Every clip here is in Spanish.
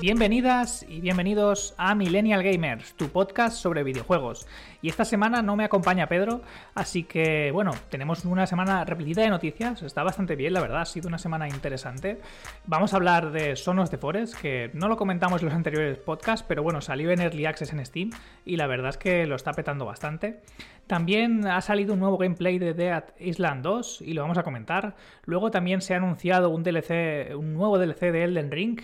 Bienvenidas y bienvenidos a Millennial Gamers, tu podcast sobre videojuegos. Y esta semana no me acompaña Pedro, así que bueno, tenemos una semana repetida de noticias, está bastante bien, la verdad, ha sido una semana interesante. Vamos a hablar de Sonos de Forest, que no lo comentamos en los anteriores podcasts, pero bueno, salió en Early Access en Steam y la verdad es que lo está petando bastante. También ha salido un nuevo gameplay de Dead Island 2 y lo vamos a comentar. Luego también se ha anunciado un DLC, un nuevo DLC de Elden Ring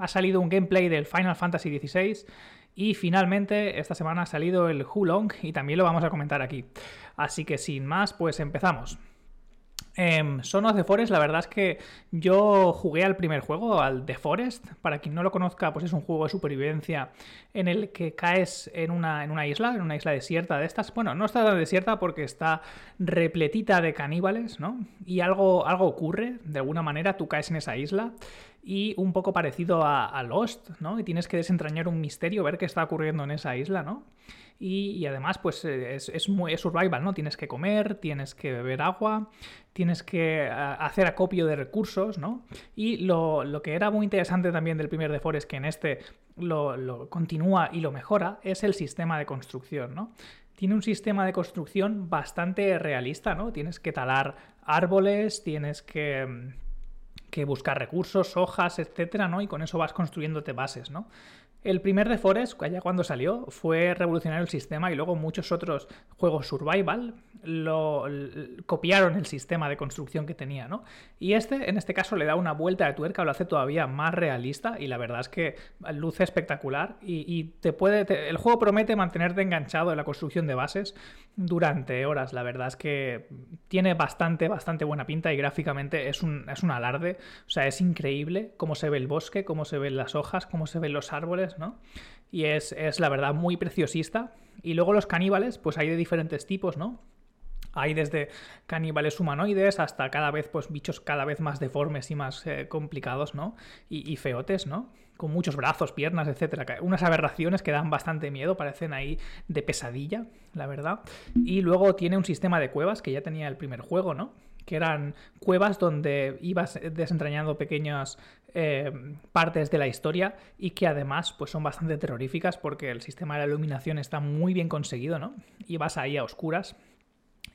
ha salido un gameplay del Final Fantasy XVI y finalmente esta semana ha salido el Hulong y también lo vamos a comentar aquí. Así que sin más, pues empezamos. Eh, Son of the Forest, la verdad es que yo jugué al primer juego, al The Forest. Para quien no lo conozca, pues es un juego de supervivencia en el que caes en una, en una isla, en una isla desierta de estas. Bueno, no está tan desierta porque está repletita de caníbales, ¿no? Y algo, algo ocurre, de alguna manera tú caes en esa isla y un poco parecido a, Lost, ¿no? Y tienes que desentrañar un misterio, ver qué está ocurriendo en esa isla, ¿no? Y, además, pues eh, es, muy survival, ¿no? Tienes que comer, tienes que beber agua, tienes que eh, hacer acopio de recursos, ¿no? Y lo, que era muy interesante también del primer de Forest, que en este lo, lo continúa y lo mejora, es el sistema de construcción, ¿no? tiene un sistema de construcción bastante realista, ¿no? Tienes que talar árboles, tienes que mm, que buscar recursos, hojas, etcétera, ¿no? Y con eso vas construyéndote bases, ¿no? El primer de Forest, allá cuando salió, fue revolucionar el sistema y luego muchos otros juegos survival lo, copiaron el sistema de construcción que tenía, ¿no? Y este, en este caso, le da una vuelta de tuerca, lo hace todavía más realista y la verdad es que luce espectacular y, te puede... el juego promete mantenerte enganchado en la construcción de bases durante horas. La verdad es que tiene bastante, bastante buena pinta y gráficamente es un, es un alarde. O sea, es increíble cómo se ve el bosque, cómo se ven las hojas, cómo se ven los árboles ¿no? Y es, la verdad muy preciosista. Y luego los caníbales, pues hay de diferentes tipos, ¿no? Hay desde caníbales humanoides hasta cada vez, pues, bichos cada vez más deformes y más eh, complicados, ¿no? Y, feotes, ¿no? Con muchos brazos, piernas, etcétera. Unas aberraciones que dan bastante miedo, parecen ahí de pesadilla, la verdad. Y luego tiene un sistema de cuevas que ya tenía el primer juego, ¿no? que eran cuevas donde ibas desentrañando pequeñas eh, partes de la historia y que además pues son bastante terroríficas porque el sistema de la iluminación está muy bien conseguido, ¿no? Y vas ahí a oscuras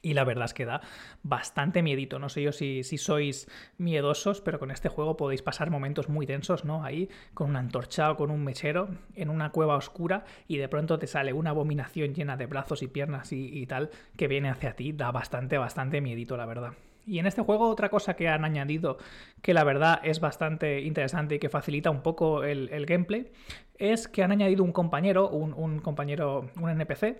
y la verdad es que da bastante miedito. No sé yo si, si, sois miedosos, pero con este juego podéis pasar momentos muy tensos, ¿no? Ahí con una antorcha o con un mechero en una cueva oscura y de pronto te sale una abominación llena de brazos y piernas y, y tal que viene hacia ti. Da bastante, bastante miedito, la verdad. Y en este juego otra cosa que han añadido que la verdad es bastante interesante y que facilita un poco el, gameplay es que han añadido un compañero, un, compañero, un NPC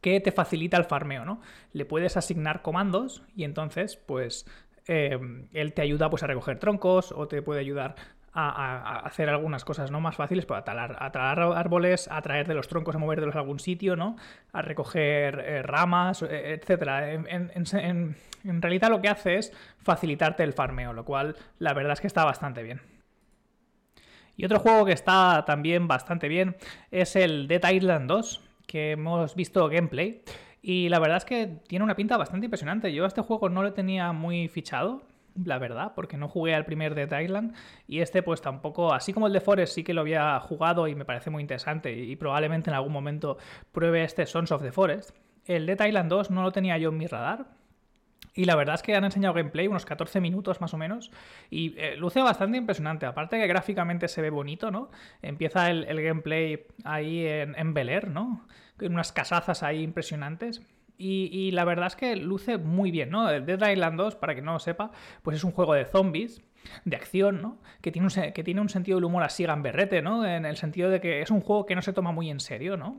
que te facilita el farmeo, ¿no? Le puedes asignar comandos y entonces pues eh, él te ayuda pues a recoger troncos o te puede ayudar a, hacer algunas cosas ¿no? más fáciles, pues a talar, a talar árboles, a traer de los troncos, a moverlos a algún sitio, ¿no? A recoger eh, ramas, eh, etcétera. En, realidad lo que hace es facilitarte el farmeo, lo cual la verdad es que está bastante bien. Y otro juego que está también bastante bien es el Dead Island 2, que hemos visto gameplay. Y la verdad es que tiene una pinta bastante impresionante. Yo a este juego no lo tenía muy fichado la verdad, porque no jugué al primer de Island y este pues tampoco, así como el de Forest sí que lo había jugado y me parece muy interesante y, probablemente en algún momento pruebe este Sons of the Forest. El Dead Island 2 no lo tenía yo en mi radar, y la verdad es que han enseñado gameplay, unos 14 minutos más o menos, y eh, luce bastante impresionante. Aparte que gráficamente se ve bonito, ¿no? Empieza el, gameplay ahí en, en Bel Air, ¿no? En unas casazas ahí impresionantes. Y, la verdad es que luce muy bien, ¿no? Dead Island 2, para que no lo sepa, pues es un juego de zombies, de acción, ¿no? Que tiene un, que tiene un sentido del humor así gamberrete, ¿no? En el sentido de que es un juego que no se toma muy en serio, ¿no?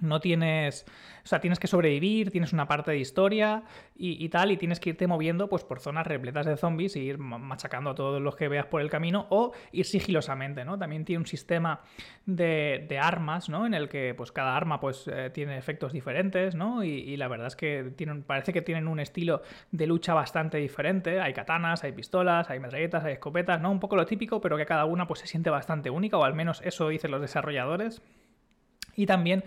No tienes, o sea, tienes que sobrevivir, tienes una parte de historia y, tal, y tienes que irte moviendo pues por zonas repletas de zombies y ir machacando a todos los que veas por el camino o ir sigilosamente, ¿no? También tiene un sistema de, armas, ¿no? En el que pues cada arma pues eh, tiene efectos diferentes, ¿no? Y, la verdad es que tienen, parece que tienen un estilo de lucha bastante diferente, hay katanas, hay pistolas, hay metralletas, hay escopetas, ¿no? Un poco lo típico, pero que cada una pues se siente bastante única, o al menos eso dicen los desarrolladores. Y también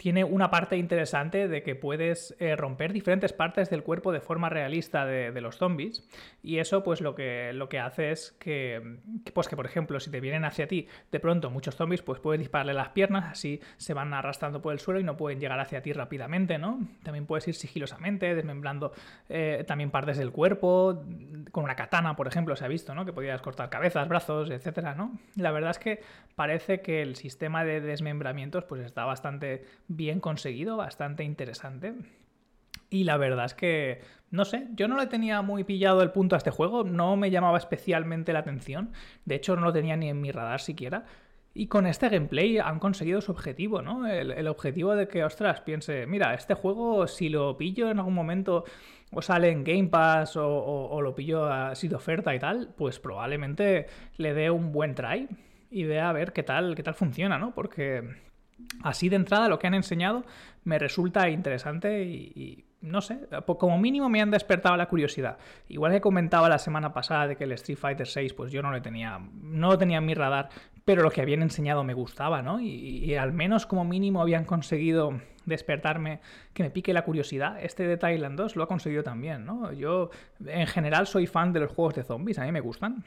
tiene una parte interesante de que puedes eh, romper diferentes partes del cuerpo de forma realista de, los zombies. Y eso, pues lo que, lo que hace es que, pues que, por ejemplo, si te vienen hacia ti de pronto muchos zombies, pues puedes dispararle las piernas, así se van arrastrando por el suelo y no pueden llegar hacia ti rápidamente, ¿no? También puedes ir sigilosamente, desmembrando eh, también partes del cuerpo, con una katana, por ejemplo, se ha visto, ¿no? Que podías cortar cabezas, brazos, etcétera, ¿no? La verdad es que parece que el sistema de desmembramientos, pues está bastante bien conseguido, bastante interesante. Y la verdad es que, no sé, yo no le tenía muy pillado el punto a este juego, no me llamaba especialmente la atención, de hecho no lo tenía ni en mi radar siquiera. Y con este gameplay han conseguido su objetivo, ¿no? El, objetivo de que, ostras, piense, mira, este juego si lo pillo en algún momento o sale en Game Pass o, lo pillo así de oferta y tal, pues probablemente le dé un buen try y vea a ver qué tal, qué tal funciona, ¿no? Porque así de entrada lo que han enseñado me resulta interesante y, no sé, como mínimo me han despertado la curiosidad. Igual que comentaba la semana pasada de que el Street Fighter 6 pues yo no lo tenía, no lo tenía en mi radar, pero lo que habían enseñado me gustaba, ¿no? Y, al menos como mínimo habían conseguido despertarme, que me pique la curiosidad. Este de Thailand 2 lo ha conseguido también, ¿no? Yo en general soy fan de los juegos de zombies, a mí me gustan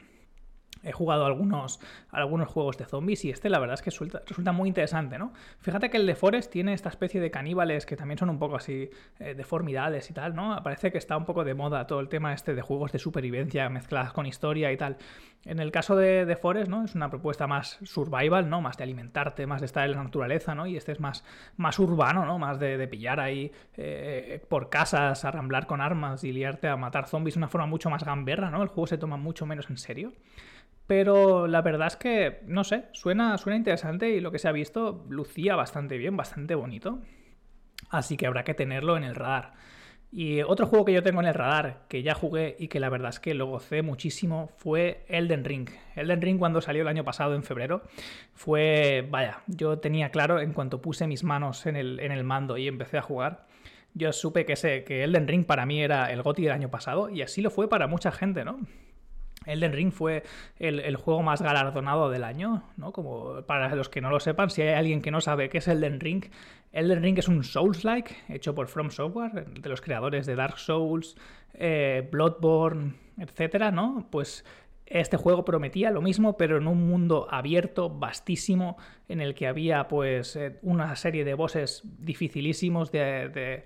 he jugado algunos, algunos juegos de zombies y este la verdad es que resulta, muy interesante, ¿no? Fíjate que el de Forest tiene esta especie de caníbales que también son un poco así eh, deformidades y tal, ¿no? Parece que está un poco de moda todo el tema este de juegos de supervivencia mezcladas con historia y tal. En el caso de, de Forest, ¿no? Es una propuesta más survival, ¿no? Más de alimentarte, más de estar en la naturaleza, ¿no? Y este es más, más urbano, ¿no? Más de, pillar ahí eh, por casas, arramblar con armas y liarte a matar zombies de una forma mucho más gamberra, ¿no? El juego se toma mucho menos en serio. Pero la verdad es que, no sé, suena, suena interesante y lo que se ha visto lucía bastante bien, bastante bonito. Así que habrá que tenerlo en el radar. Y otro juego que yo tengo en el radar, que ya jugué y que la verdad es que lo gocé muchísimo, fue Elden Ring. Elden Ring cuando salió el año pasado, en febrero, fue, vaya, yo tenía claro en cuanto puse mis manos en el, en el mando y empecé a jugar, yo supe que, sé, que Elden Ring para mí era el GOTI del año pasado y así lo fue para mucha gente, ¿no? Elden Ring fue el, juego más galardonado del año, ¿no? Como para los que no lo sepan, si hay alguien que no sabe qué es Elden Ring, Elden Ring es un Souls-like hecho por From Software, de los creadores de Dark Souls, eh, Bloodborne, etcétera, ¿no? Pues este juego prometía lo mismo, pero en un mundo abierto, vastísimo, en el que había pues eh, una serie de bosses dificilísimos de,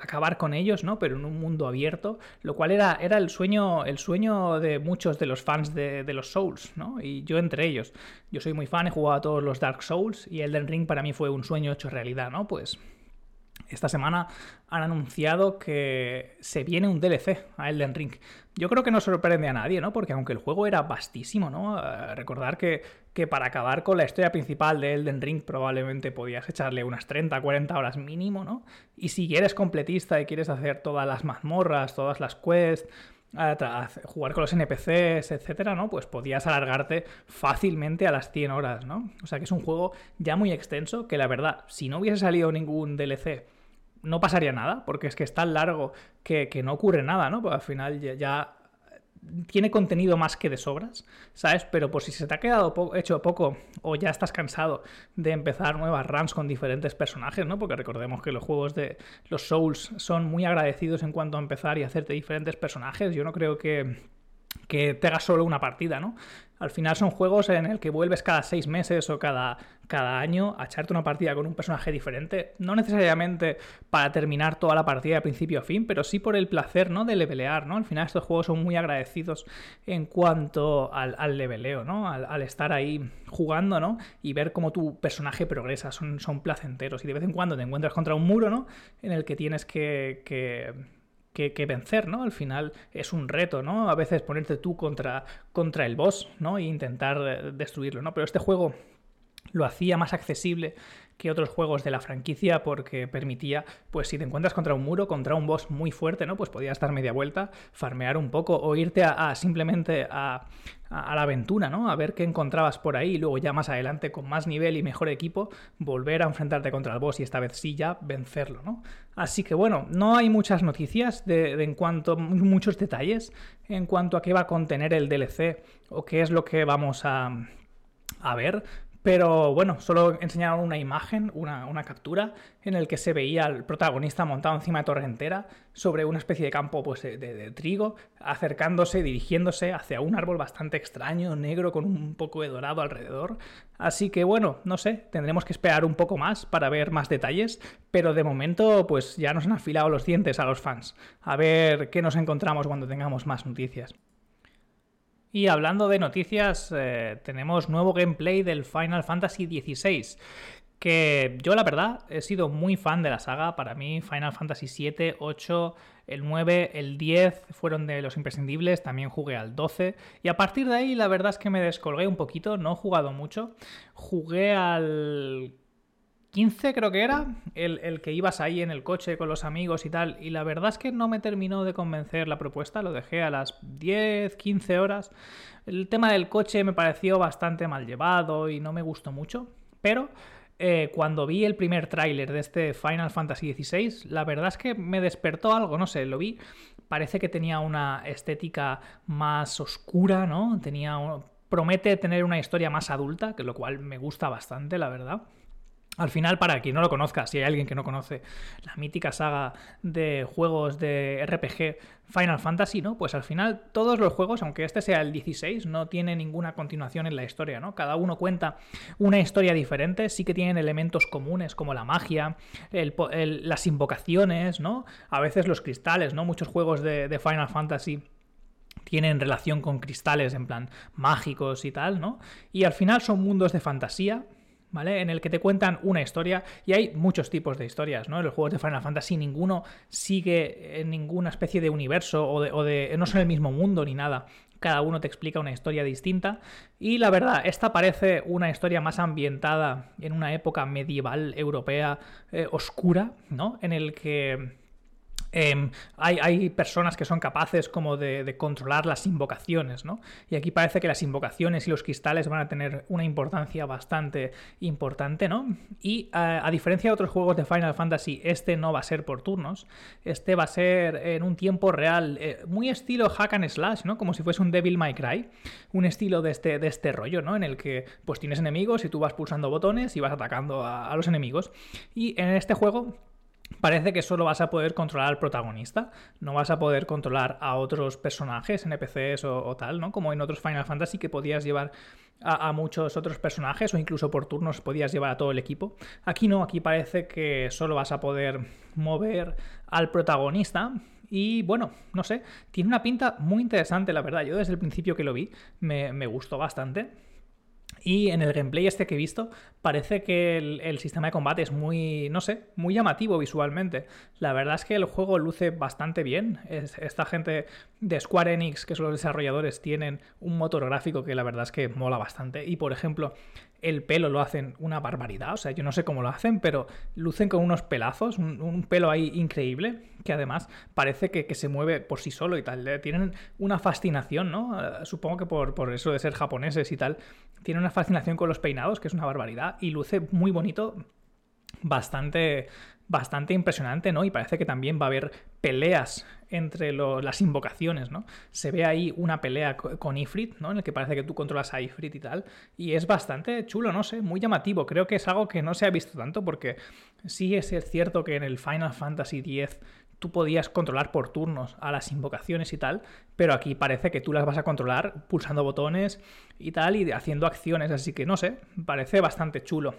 acabar con ellos, ¿no? Pero en un mundo abierto, lo cual era, era el sueño, el sueño de muchos de los fans de, los Souls, ¿no? Y yo entre ellos. Yo soy muy fan, he jugado a todos los Dark Souls y Elden Ring para mí fue un sueño hecho realidad, ¿no? Pues esta semana han anunciado que se viene un DLC a Elden Ring. Yo creo que no sorprende a nadie, ¿no? Porque aunque el juego era vastísimo, ¿no? Eh, recordar que, que, para acabar con la historia principal de Elden Ring probablemente podías echarle unas 30, 40 horas mínimo, ¿no? Y si eres completista y quieres hacer todas las mazmorras, todas las quests, jugar con los NPCs, etcétera, ¿no? Pues podías alargarte fácilmente a las 100 horas, ¿no? O sea que es un juego ya muy extenso que la verdad, si no hubiese salido ningún DLC no pasaría nada, porque es que es tan largo que, no ocurre nada, ¿no? Porque al final ya, tiene contenido más que de sobras, ¿sabes? Pero por si se te ha quedado hecho poco o ya estás cansado de empezar nuevas runs con diferentes personajes, ¿no? Porque recordemos que los juegos de los Souls son muy agradecidos en cuanto a empezar y hacerte diferentes personajes. Yo no creo que que te hagas solo una partida, ¿no? Al final son juegos en el que vuelves cada seis meses o cada, cada año a echarte una partida con un personaje diferente. No necesariamente para terminar toda la partida de principio a fin, pero sí por el placer, ¿no? De levelear, ¿no? Al final estos juegos son muy agradecidos en cuanto al, al leveleo, ¿no? Al, estar ahí jugando, ¿no? Y ver cómo tu personaje progresa. Son, son placenteros. Y de vez en cuando te encuentras contra un muro, ¿no? En el que tienes que, que que, vencer, ¿no? Al final es un reto, ¿no? A veces ponerte tú contra, contra el boss, ¿no? E intentar eh, destruirlo, ¿no? Pero este juego lo hacía más accesible que otros juegos de la franquicia porque permitía, pues si te encuentras contra un muro, contra un boss muy fuerte, ¿no? Pues podías dar media vuelta, farmear un poco o irte a, simplemente a, la aventura, ¿no? A ver qué encontrabas por ahí y luego ya más adelante con más nivel y mejor equipo volver a enfrentarte contra el boss y esta vez sí ya vencerlo, ¿no? Así que bueno, no hay muchas noticias de, en cuanto muchos detalles en cuanto a qué va a contener el DLC o qué es lo que vamos a, a ver, Pero bueno, solo enseñaron una imagen, una, captura, en el que se veía al protagonista montado encima de torrentera sobre una especie de campo pues, de, trigo, acercándose, dirigiéndose hacia un árbol bastante extraño, negro, con un poco de dorado alrededor. Así que bueno, no sé, tendremos que esperar un poco más para ver más detalles, pero de momento pues ya nos han afilado los dientes a los fans. A ver qué nos encontramos cuando tengamos más noticias. Y hablando de noticias, eh, tenemos nuevo gameplay del Final Fantasy XVI. Que yo, la verdad, he sido muy fan de la saga. Para mí, Final Fantasy VII, 8, el 9, el 10 fueron de los imprescindibles. También jugué al 12. Y a partir de ahí, la verdad es que me descolgué un poquito. No he jugado mucho. Jugué al 15 creo que era, el, que ibas ahí en el coche con los amigos y tal, y la verdad es que no me terminó de convencer la propuesta, lo dejé a las 10, 15 horas. El tema del coche me pareció bastante mal llevado y no me gustó mucho, pero eh, cuando vi el primer tráiler de este Final Fantasy XVI, la verdad es que me despertó algo, no sé, lo vi, parece que tenía una estética más oscura, ¿no? Tenía... Promete tener una historia más adulta, que lo cual me gusta bastante, la verdad. Al final, para quien no lo conozca, si hay alguien que no conoce la mítica saga de juegos de RPG Final Fantasy, ¿no? Pues al final todos los juegos, aunque este sea el 16, no tiene ninguna continuación en la historia, ¿no? Cada uno cuenta una historia diferente, sí que tienen elementos comunes como la magia, las invocaciones, ¿no? A veces los cristales, ¿no? Muchos juegos de Final Fantasy tienen relación con cristales en plan mágicos y tal, ¿no? Y al final son mundos de fantasía ¿vale? En el que te cuentan una historia y hay muchos tipos de historias, ¿no? En los juegos de Final Fantasy ninguno sigue en ninguna especie de universo o de, o de no son el mismo mundo ni nada. Cada uno te explica una historia distinta y la verdad, esta parece una historia más ambientada en una época medieval europea eh, oscura, ¿no? En el que Em, hay, personas que son capaces como de, controlar las invocaciones, ¿no? Y aquí parece que las invocaciones y los cristales van a tener una importancia bastante importante, ¿no? Y a, diferencia de otros juegos de Final Fantasy, este no va a ser por turnos, este va a ser en un tiempo real, eh, muy estilo hack and slash, ¿no? Como si fuese un Devil May Cry, un estilo de este, de este rollo, ¿no? En el que pues tienes enemigos y tú vas pulsando botones y vas atacando a los enemigos. Y en este juego parece que solo vas a poder controlar al protagonista, no vas a poder controlar a otros personajes, NPCs o, o tal, ¿no? Como en otros Final Fantasy que podías llevar a, muchos otros personajes o incluso por turnos podías llevar a todo el equipo. Aquí no, aquí parece que solo vas a poder mover al protagonista. Y bueno, no sé, tiene una pinta muy interesante, la verdad. Yo desde el principio que lo vi me, me gustó bastante. Y en el gameplay este que he visto, parece que el, sistema de combate es muy, no sé, muy llamativo visualmente. La verdad es que el juego luce bastante bien. esta gente de Square Enix, que son los desarrolladores, tienen un motor gráfico que la verdad es que mola bastante. Y por ejemplo, el pelo lo hacen una barbaridad. O sea, yo no sé cómo lo hacen, pero lucen con unos pelazos, un, pelo ahí increíble, que además parece que, se mueve por sí solo y tal. Eh, tienen una fascinación, ¿no? Eh, supongo que por, por eso de ser japoneses y tal, tienen una fascinación con los peinados, que es una barbaridad, y luce muy bonito bastante, bastante impresionante, ¿no? Y parece que también va a haber peleas entre las invocaciones, ¿no? Se ve ahí una pelea con Ifrit, ¿no? En el que parece que tú controlas a Ifrit y tal. Y es bastante chulo, no sé, muy llamativo. Creo que es algo que no se ha visto tanto porque sí es cierto que en el Final Fantasy X tú podías controlar por turnos a las invocaciones y tal, pero aquí parece que tú las vas a controlar pulsando botones y tal y haciendo acciones, así que no sé, parece bastante chulo.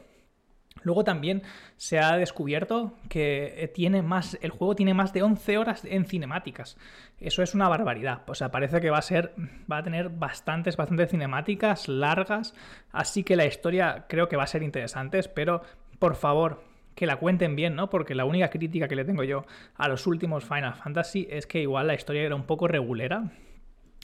Luego también se ha descubierto que eh, tiene más, el juego tiene más de 11 horas en cinemáticas. Eso es una barbaridad. O sea, parece que va a ser, va a tener bastantes, bastantes cinemáticas largas. Así que la historia creo que va a ser interesante. Espero, por favor, que la cuenten bien, ¿no? Porque la única crítica que le tengo yo a los últimos Final Fantasy es que igual la historia era un poco regulera.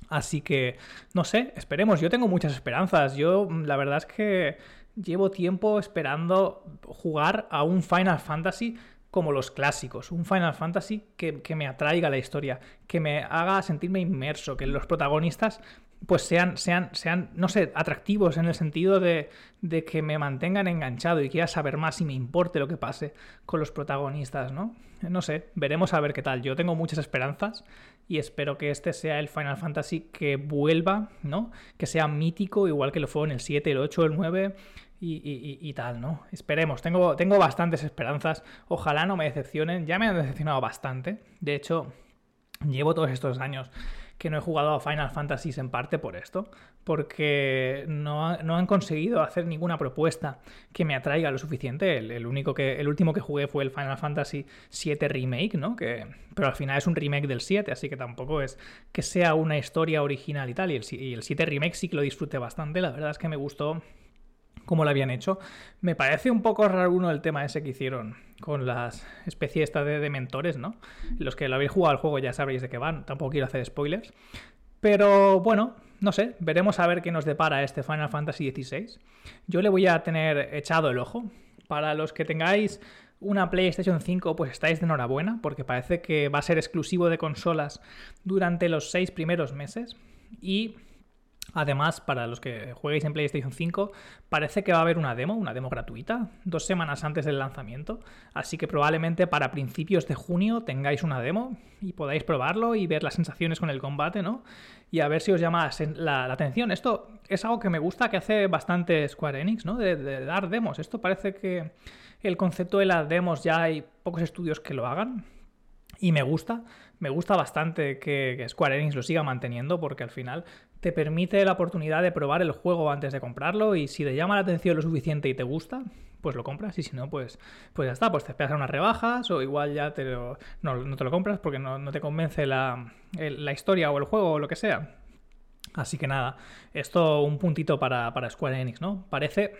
Así que, no sé, esperemos. Yo tengo muchas esperanzas. Yo, la verdad es que llevo tiempo esperando jugar a un Final Fantasy como los clásicos, un Final Fantasy que, me atraiga la historia, que me haga sentirme inmerso, que los protagonistas pues sean, sean, sean, no sé, atractivos en el sentido de, de, que me mantengan enganchado y quiera saber más y me importe lo que pase con los protagonistas, ¿no? No sé, veremos a ver qué tal. Yo tengo muchas esperanzas y espero que este sea el Final Fantasy que vuelva, ¿no? Que sea mítico, igual que lo fue en el 7, el 8, el 9 y, y, tal, ¿no? Esperemos, tengo, tengo bastantes esperanzas. Ojalá no me decepcionen, ya me han decepcionado bastante. De hecho, llevo todos estos años que no he jugado a Final Fantasy en parte por esto, porque no, han conseguido hacer ninguna propuesta que me atraiga lo suficiente. El, único que, el último que jugué fue el Final Fantasy VII Remake, ¿no? Que, pero al final es un remake del 7, así que tampoco es que sea una historia original y tal. Y el, y el 7 Remake sí que lo disfruté bastante, la verdad es que me gustó cómo lo habían hecho. Me parece un poco raro uno el tema ese que hicieron con las especies esta de, mentores, ¿no? Los que lo habéis jugado al juego ya sabréis de qué van, tampoco quiero hacer spoilers. Pero bueno, no sé, veremos a ver qué nos depara este Final Fantasy XVI. Yo le voy a tener echado el ojo. Para los que tengáis una PlayStation 5, pues estáis de enhorabuena, porque parece que va a ser exclusivo de consolas durante los seis primeros meses. Y Además, para los que jueguéis en PlayStation 5, parece que va a haber una demo, una demo gratuita, dos semanas antes del lanzamiento. Así que probablemente para principios de junio tengáis una demo y podáis probarlo y ver las sensaciones con el combate, ¿no? Y a ver si os llama la, atención. Esto es algo que me gusta que hace bastante Square Enix, ¿no? De, de dar demos. Esto parece que el concepto de las demos ya hay pocos estudios que lo hagan. Y me gusta, me gusta bastante que, Square Enix lo siga manteniendo porque al final te permite la oportunidad de probar el juego antes de comprarlo y si te llama la atención lo suficiente y te gusta, pues lo compras y si no, pues, pues ya está, pues te esperas a unas rebajas o igual ya te lo, no, te lo compras porque no, te convence la, la, historia o el juego o lo que sea. Así que nada, esto un puntito para, para Square Enix, ¿no? Parece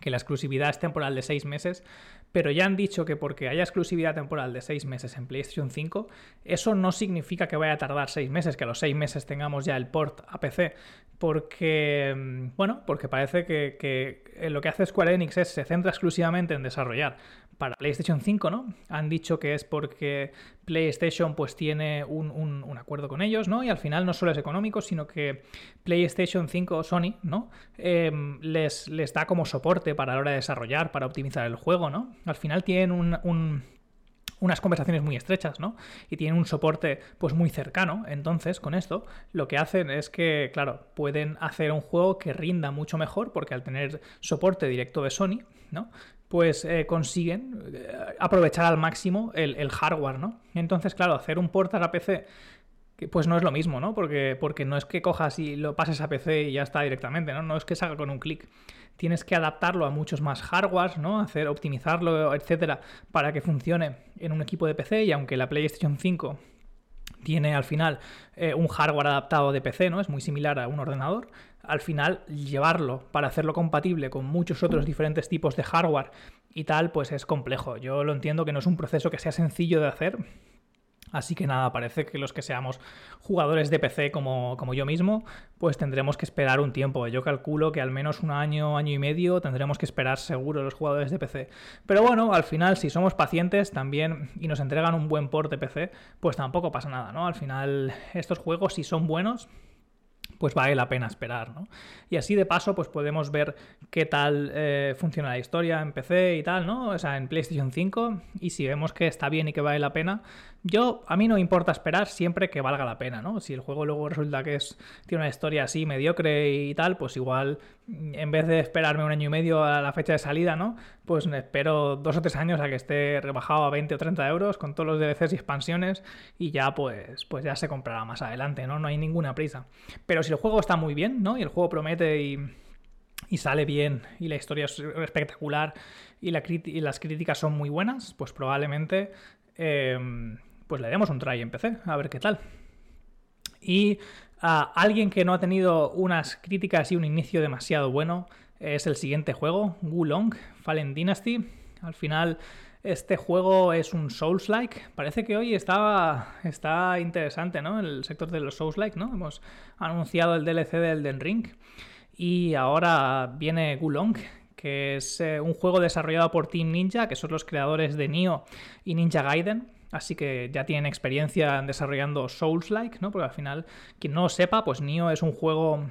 que la exclusividad es temporal de seis meses, pero ya han dicho que porque haya exclusividad temporal de 6 meses en PlayStation 5, eso no significa que vaya a tardar 6 meses, que a los 6 meses tengamos ya el port a PC, porque, mm, bueno, porque parece que, que lo que hace Square Enix es se centra exclusivamente en desarrollar para PlayStation 5, ¿no? Han dicho que es porque PlayStation pues tiene un, acuerdo con ellos, ¿no? Y al final no solo es económico, sino que PlayStation 5, Sony, ¿no? Em, les, les da como soporte para la hora de desarrollar, para optimizar el juego, ¿no? Al final tienen un, unas conversaciones muy estrechas, ¿no? Y tienen un soporte pues muy cercano. Entonces, con esto, lo que hacen es que, claro, pueden hacer un juego que rinda mucho mejor porque al tener soporte directo de Sony, ¿no? Pues eh, consiguen eh, aprovechar al máximo el, hardware, ¿no? Entonces, claro, hacer un port a PC pues no es lo mismo, ¿no? Porque, porque no es que cojas y lo pases a PC y ya está directamente, ¿no? No es que salga con un clic. Tienes que adaptarlo a muchos más hardwares, ¿no? Hacer, optimizarlo, etcétera, para que funcione en un equipo de PC. Y aunque la PlayStation 5 tiene al final eh, un hardware adaptado de PC, ¿no? Es muy similar a un ordenador. Al final, llevarlo para hacerlo compatible con muchos otros diferentes tipos de hardware y tal, pues es complejo. Yo lo entiendo que no es un proceso que sea sencillo de hacer, Así que nada, parece que los que seamos jugadores de PC como, como, yo mismo, pues tendremos que esperar un tiempo. Yo calculo que al menos un año, año y medio tendremos que esperar seguro los jugadores de PC. Pero bueno, al final, si somos pacientes también y nos entregan un buen port de PC, pues tampoco pasa nada, ¿no? Al final, estos juegos, si son buenos, pues vale la pena esperar, ¿no? Y así de paso, pues podemos ver qué tal eh, funciona la historia en PC y tal, ¿no? O sea, en PlayStation 5, y si vemos que está bien y que vale la pena, yo, a mí no importa esperar siempre que valga la pena, ¿no? Si el juego luego resulta que es, tiene una historia así mediocre y tal, pues igual, en vez de esperarme un año y medio a la fecha de salida, ¿no? Pues espero dos o tres años a que esté rebajado a 20 o 30 euros con todos los DLCs y expansiones y ya pues, pues ya se comprará más adelante, ¿no? No hay ninguna prisa. Pero si el juego está muy bien, ¿no? Y el juego promete y, y sale bien y la historia es espectacular y, la y las críticas son muy buenas, pues probablemente... Eh, pues le demos un try en PC, a ver qué tal. Y a alguien que no ha tenido unas críticas y un inicio demasiado bueno es el siguiente juego, Wulong Fallen Dynasty. Al final, este juego es un Souls-like. Parece que hoy está, está interesante, ¿no? El sector de los Souls-like, ¿no? Hemos anunciado el DLC del Elden Ring. Y ahora viene Gulong, que es eh, un juego desarrollado por Team Ninja, que son los creadores de Nioh y Ninja Gaiden así que ya tienen experiencia desarrollando Souls-like, ¿no? Porque al final, quien no lo sepa, pues Nioh es un juego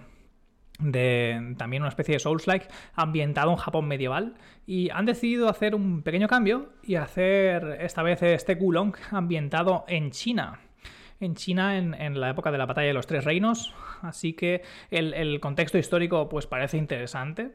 de también una especie de Souls-like ambientado en Japón medieval y han decidido hacer un pequeño cambio y hacer esta vez este Gulong ambientado en China. En China en, la época de la batalla de los tres reinos, así que el, el contexto histórico pues parece interesante.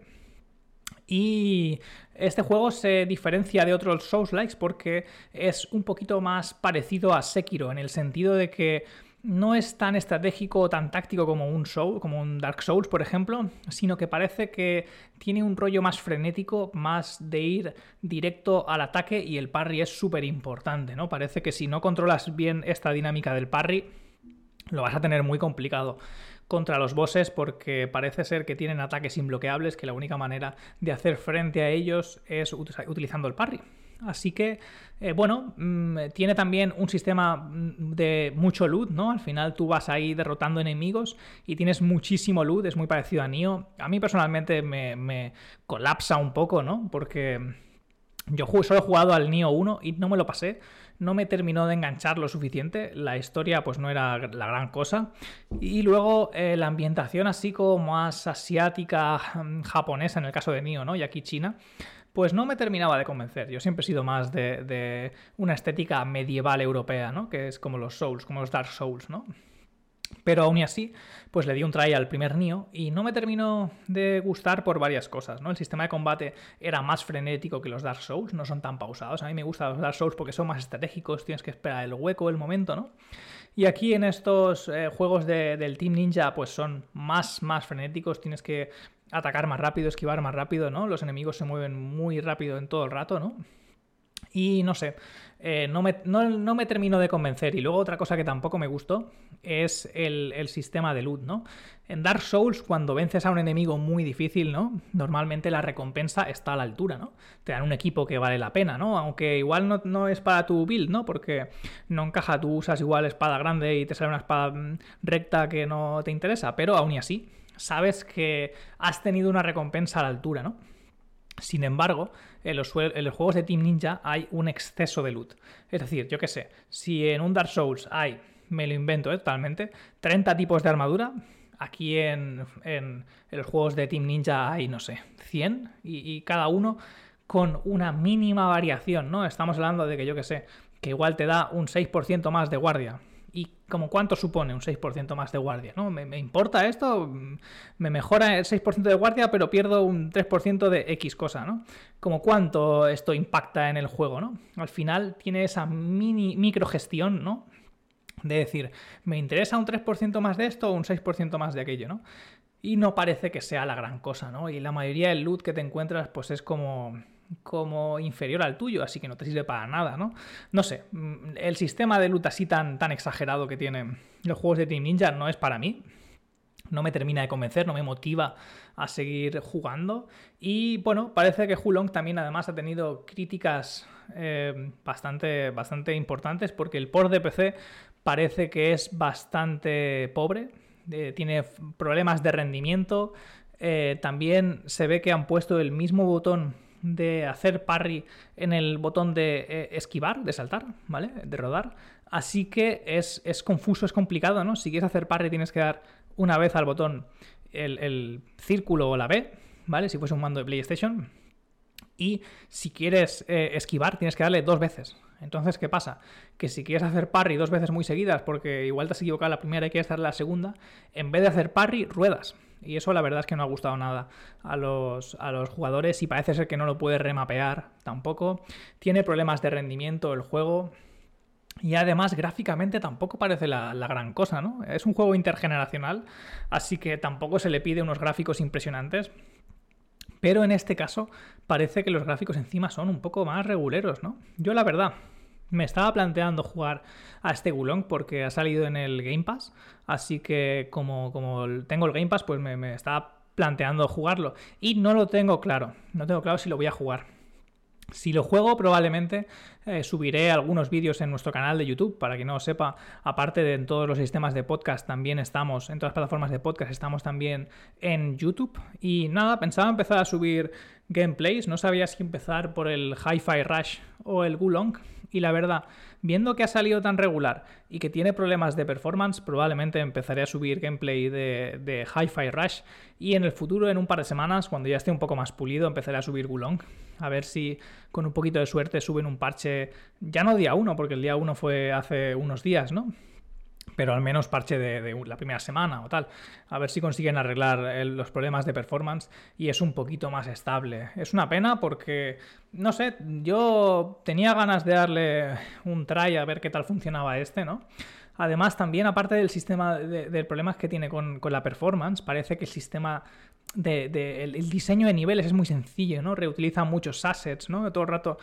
Y este juego se diferencia de otros Souls-likes porque es un poquito más parecido a Sekiro, en el sentido de que no es tan estratégico o tan táctico como un Soul, como un Dark Souls, por ejemplo, sino que parece que tiene un rollo más frenético, más de ir directo al ataque y el parry es súper importante, ¿no? Parece que si no controlas bien esta dinámica del parry, lo vas a tener muy complicado contra los bosses porque parece ser que tienen ataques imbloqueables que la única manera de hacer frente a ellos es utilizando el parry. Así que, eh, bueno, mm, tiene también un sistema mm, de mucho loot, ¿no? Al final tú vas ahí derrotando enemigos y tienes muchísimo loot, es muy parecido a Nioh. A mí personalmente me, colapsa un poco, ¿no? Porque yo solo he jugado al Nioh 1 y no me lo pasé. No me terminó de enganchar lo suficiente. La historia, pues no era la gran cosa. Y luego eh, la ambientación, así como más asiática, mm, japonesa en el caso de Nioh, ¿no? Y aquí China pues no me terminaba de convencer. Yo siempre he sido más de, una estética medieval europea, ¿no? Que es como los Souls, como los Dark Souls, ¿no? Pero aún así, pues le di un try al primer Nio y no me terminó de gustar por varias cosas, ¿no? El sistema de combate era más frenético que los Dark Souls, no son tan pausados. A mí me gustan los Dark Souls porque son más estratégicos, tienes que esperar el hueco, el momento, ¿no? Y aquí en estos eh, juegos del Team Ninja, pues son más, más frenéticos, tienes que atacar más rápido, esquivar más rápido, ¿no? Los enemigos se mueven muy rápido en todo el rato, ¿no? Y no sé, eh, no, me, no, me, termino de convencer. Y luego otra cosa que tampoco me gustó es el, sistema de loot, ¿no? En Dark Souls, cuando vences a un enemigo muy difícil, ¿no? Normalmente la recompensa está a la altura, ¿no? Te dan un equipo que vale la pena, ¿no? Aunque igual no, no es para tu build, ¿no? Porque no encaja, tú usas igual espada grande y te sale una espada mm, recta que no te interesa, pero aún y así sabes que has tenido una recompensa a la altura, ¿no? Sin embargo, en los, juegos de Team Ninja hay un exceso de loot. Es decir, yo qué sé, si en un Dark Souls hay, me lo invento ¿eh? totalmente, 30 tipos de armadura, aquí en, los juegos de Team Ninja hay, no sé, 100 y, y, cada uno con una mínima variación, ¿no? Estamos hablando de que, yo qué sé, que igual te da un 6% más de guardia, ¿Y como cuánto supone un 6% más de guardia? ¿no? ¿Me, importa esto? Me mejora el 6% de guardia, pero pierdo un 3% de X cosa, ¿no? Como cuánto esto impacta en el juego, ¿no? Al final tiene esa mini microgestión, ¿no? De decir, me interesa un 3% más de esto o un 6% más de aquello, ¿no? Y no parece que sea la gran cosa, ¿no? Y la mayoría del loot que te encuentras, pues es como como inferior al tuyo, así que no te sirve para nada, ¿no? No sé, mm, el sistema de loot así tan, tan exagerado que tienen los juegos de Team Ninja no es para mí. No me termina de convencer, no me motiva a seguir jugando. Y bueno, parece que Hulong también además ha tenido críticas eh, bastante, bastante importantes porque el port de PC parece que es bastante pobre. Eh, tiene problemas de rendimiento. Eh, también se ve que han puesto el mismo botón de hacer parry en el botón de eh, esquivar, de saltar, ¿vale? De rodar. Así que es, confuso, es complicado, ¿no? Si quieres hacer parry tienes que dar una vez al botón el, círculo o la B, ¿vale? Si fuese un mando de PlayStation. Y si quieres eh, esquivar tienes que darle dos veces. Entonces, ¿qué pasa? Que si quieres hacer parry dos veces muy seguidas, porque igual te has equivocado la primera y quieres hacer la segunda, en vez de hacer parry, ruedas. Y eso la verdad es que no ha gustado nada a los, a los jugadores y parece ser que no lo puede remapear tampoco. Tiene problemas de rendimiento el juego. Y además gráficamente tampoco parece la, gran cosa, ¿no? Es un juego intergeneracional, así que tampoco se le pide unos gráficos impresionantes. Pero en este caso parece que los gráficos encima son un poco más reguleros, ¿no? Yo la verdad, me estaba planteando jugar a este Gulong porque ha salido en el Game Pass, así que como, como tengo el Game Pass, pues me, estaba planteando jugarlo. Y no lo tengo claro, no tengo claro si lo voy a jugar. Si lo juego, probablemente eh, subiré algunos vídeos en nuestro canal de YouTube. Para que no lo sepa, aparte de en todos los sistemas de podcast, también estamos, en todas las plataformas de podcast, estamos también en YouTube. Y nada, pensaba empezar a subir gameplays. No sabía si empezar por el Hi-Fi Rush o el Gulong Y la verdad, viendo que ha salido tan regular y que tiene problemas de performance, probablemente empezaré a subir gameplay de, de Hi-Fi Rush y en el futuro, en un par de semanas, cuando ya esté un poco más pulido, empezaré a subir Gulong. A ver si con un poquito de suerte suben un parche, ya no día uno, porque el día uno fue hace unos días, ¿no? Pero al menos parche de, la primera semana o tal. A ver si consiguen arreglar los problemas de performance y es un poquito más estable. Es una pena porque, no sé, yo tenía ganas de darle un try a ver qué tal funcionaba este, ¿no? Además, también, aparte del sistema de, problemas que tiene con, la performance, parece que el sistema de, el, diseño de niveles es muy sencillo, ¿no? Reutiliza muchos assets, ¿no? Todo el rato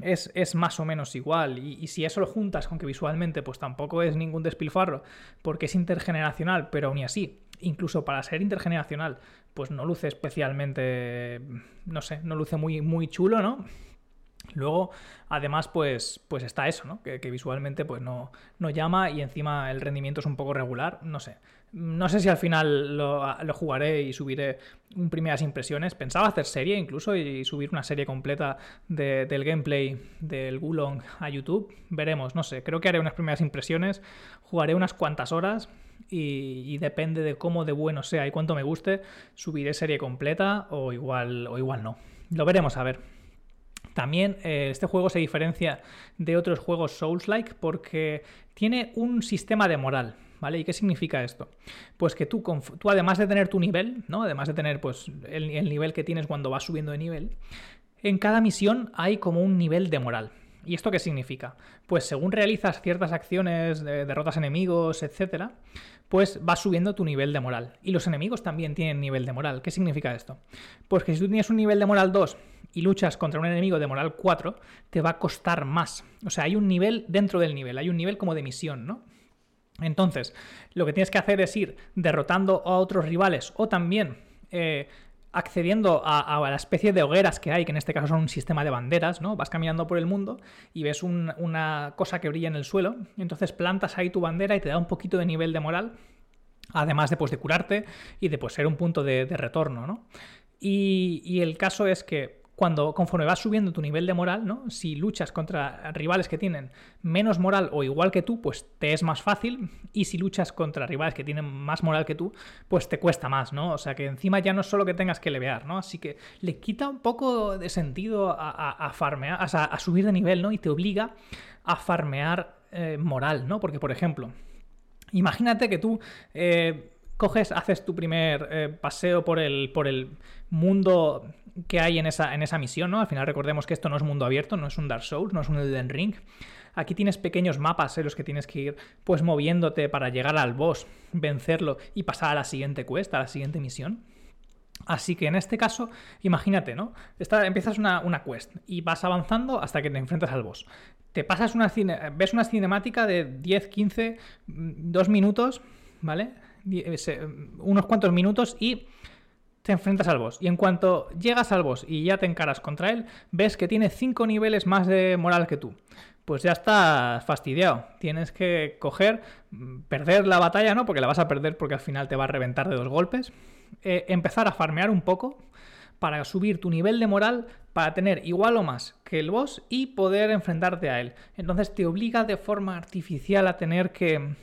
es, más o menos igual. Y, si eso lo juntas con que visualmente pues tampoco es ningún despilfarro, porque es intergeneracional, pero aún así, incluso para ser intergeneracional, pues no luce especialmente, no sé, no luce muy, muy chulo, ¿no? Luego, además, pues, pues está eso, ¿no? Que, visualmente pues no, no, llama y encima el rendimiento es un poco regular, no sé. No sé si al final lo, jugaré y subiré un primeras impresiones. Pensaba hacer serie incluso y subir una serie completa del gameplay del Gulong a YouTube. Veremos, no sé. Creo que haré unas primeras impresiones, jugaré unas cuantas horas y, y, depende de cómo de bueno sea y cuánto me guste, subiré serie completa o igual, o igual no. Lo veremos a ver. También eh, este juego se diferencia de otros juegos Souls-like porque tiene un sistema de moral. ¿Vale? ¿Y qué significa esto? Pues que tú, tú además de tener tu nivel, ¿no? Además de tener pues, el, nivel que tienes cuando vas subiendo de nivel, en cada misión hay como un nivel de moral. ¿Y esto qué significa? Pues según realizas ciertas acciones, de derrotas enemigos, etc., pues vas subiendo tu nivel de moral. Y los enemigos también tienen nivel de moral. ¿Qué significa esto? Pues que si tú tienes un nivel de moral 2 y luchas contra un enemigo de moral 4, te va a costar más. O sea, hay un nivel dentro del nivel, hay un nivel como de misión, ¿no? Entonces, lo que tienes que hacer es ir derrotando a otros rivales o también eh, accediendo a, la especie de hogueras que hay, que en este caso son un sistema de banderas, ¿no? Vas caminando por el mundo y ves una cosa que brilla en el suelo, y entonces plantas ahí tu bandera y te da un poquito de nivel de moral, además de, pues, de curarte y de pues, ser un punto de, retorno, ¿no? y el caso es que cuando conforme vas subiendo tu nivel de moral, ¿no? Si luchas contra rivales que tienen menos moral o igual que tú, pues te es más fácil. Y si luchas contra rivales que tienen más moral que tú, pues te cuesta más, ¿no? O sea que encima ya no es solo que tengas que levear, ¿no? Así que le quita un poco de sentido a, farmear, o a subir de nivel, ¿no? Y te obliga a farmear eh, moral, ¿no? Porque, por ejemplo, imagínate que tú. Eh, coges, haces tu primer eh, paseo por el, por el mundo que hay en esa, en esa misión, ¿no? Al final recordemos que esto no es mundo abierto, no es un Dark Souls, no es un Elden Ring. Aquí tienes pequeños mapas en los que tienes que ir pues moviéndote para llegar al boss, vencerlo y pasar a la siguiente quest, a la siguiente misión. Así que en este caso, imagínate, ¿no? empiezas una, una, quest y vas avanzando hasta que te enfrentas al boss. Te pasas una ves una cinemática de 10, 15, 2 minutos, ¿vale? Unos cuantos minutos y te enfrentas al boss. Y en cuanto llegas al boss y ya te encaras contra él, ves que tiene 5 niveles más de moral que tú. Pues ya estás fastidiado. Tienes que coger, mm, perder la batalla, ¿no? Porque la vas a perder porque al final te va a reventar de dos golpes. Eh, empezar a farmear un poco para subir tu nivel de moral para tener igual o más que el boss y poder enfrentarte a él. Entonces te obliga de forma artificial a tener que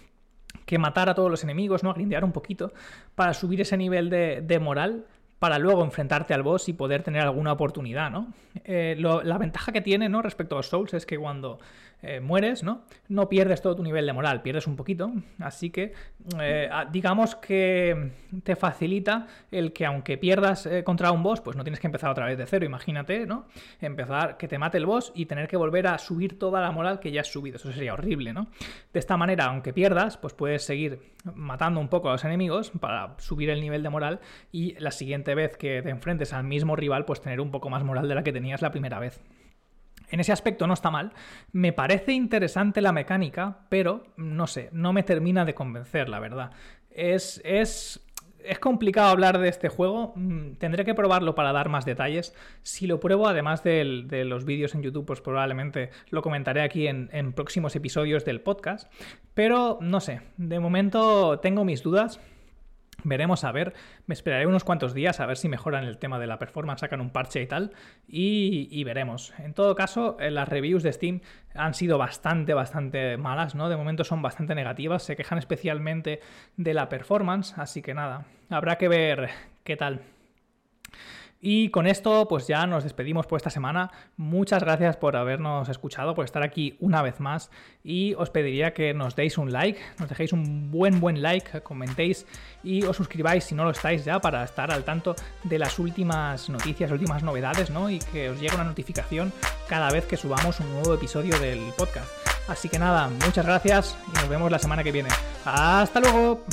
que matar a todos los enemigos, ¿no? A grindear un poquito para subir ese nivel de, moral para luego enfrentarte al boss y poder tener alguna oportunidad, ¿no? Eh, la ventaja que tiene, ¿no? Respecto a los Souls es que cuando eh, mueres, ¿no? No pierdes todo tu nivel de moral, pierdes un poquito. Así que, eh, digamos que te facilita el que aunque pierdas eh, contra un boss, pues no tienes que empezar otra vez de cero, imagínate, ¿no? Empezar que te mate el boss y tener que volver a subir toda la moral que ya has subido. Eso sería horrible, ¿no? De esta manera, aunque pierdas, pues puedes seguir matando un poco a los enemigos para subir el nivel de moral y la siguiente vez que te enfrentes al mismo rival, pues tener un poco más moral de la que tenías la primera vez. En ese aspecto no está mal. Me parece interesante la mecánica, pero no sé, no me termina de convencer, la verdad. Es, es, es complicado hablar de este juego. Mm, tendré que probarlo para dar más detalles. Si lo pruebo, además de, los vídeos en YouTube, pues probablemente lo comentaré aquí en, en próximos episodios del podcast. Pero no sé, de momento tengo mis dudas. Veremos a ver, me esperaré unos cuantos días a ver si mejoran el tema de la performance, sacan un parche y tal, y, veremos. En todo caso, eh, las reviews de Steam han sido bastante, bastante malas, ¿no? De momento son bastante negativas, se quejan especialmente de la performance, así que nada, habrá que ver qué tal. Y con esto, pues ya nos despedimos por esta semana. Muchas gracias por habernos escuchado, por estar aquí una vez más. Y os pediría que nos deis un like, nos dejéis un buen, buen like, comentéis y os suscribáis si no lo estáis ya para estar al tanto de las últimas noticias, últimas novedades, ¿no? Y que os llegue una notificación cada vez que subamos un nuevo episodio del podcast. Así que nada, muchas gracias y nos vemos la semana que viene. ¡Hasta luego!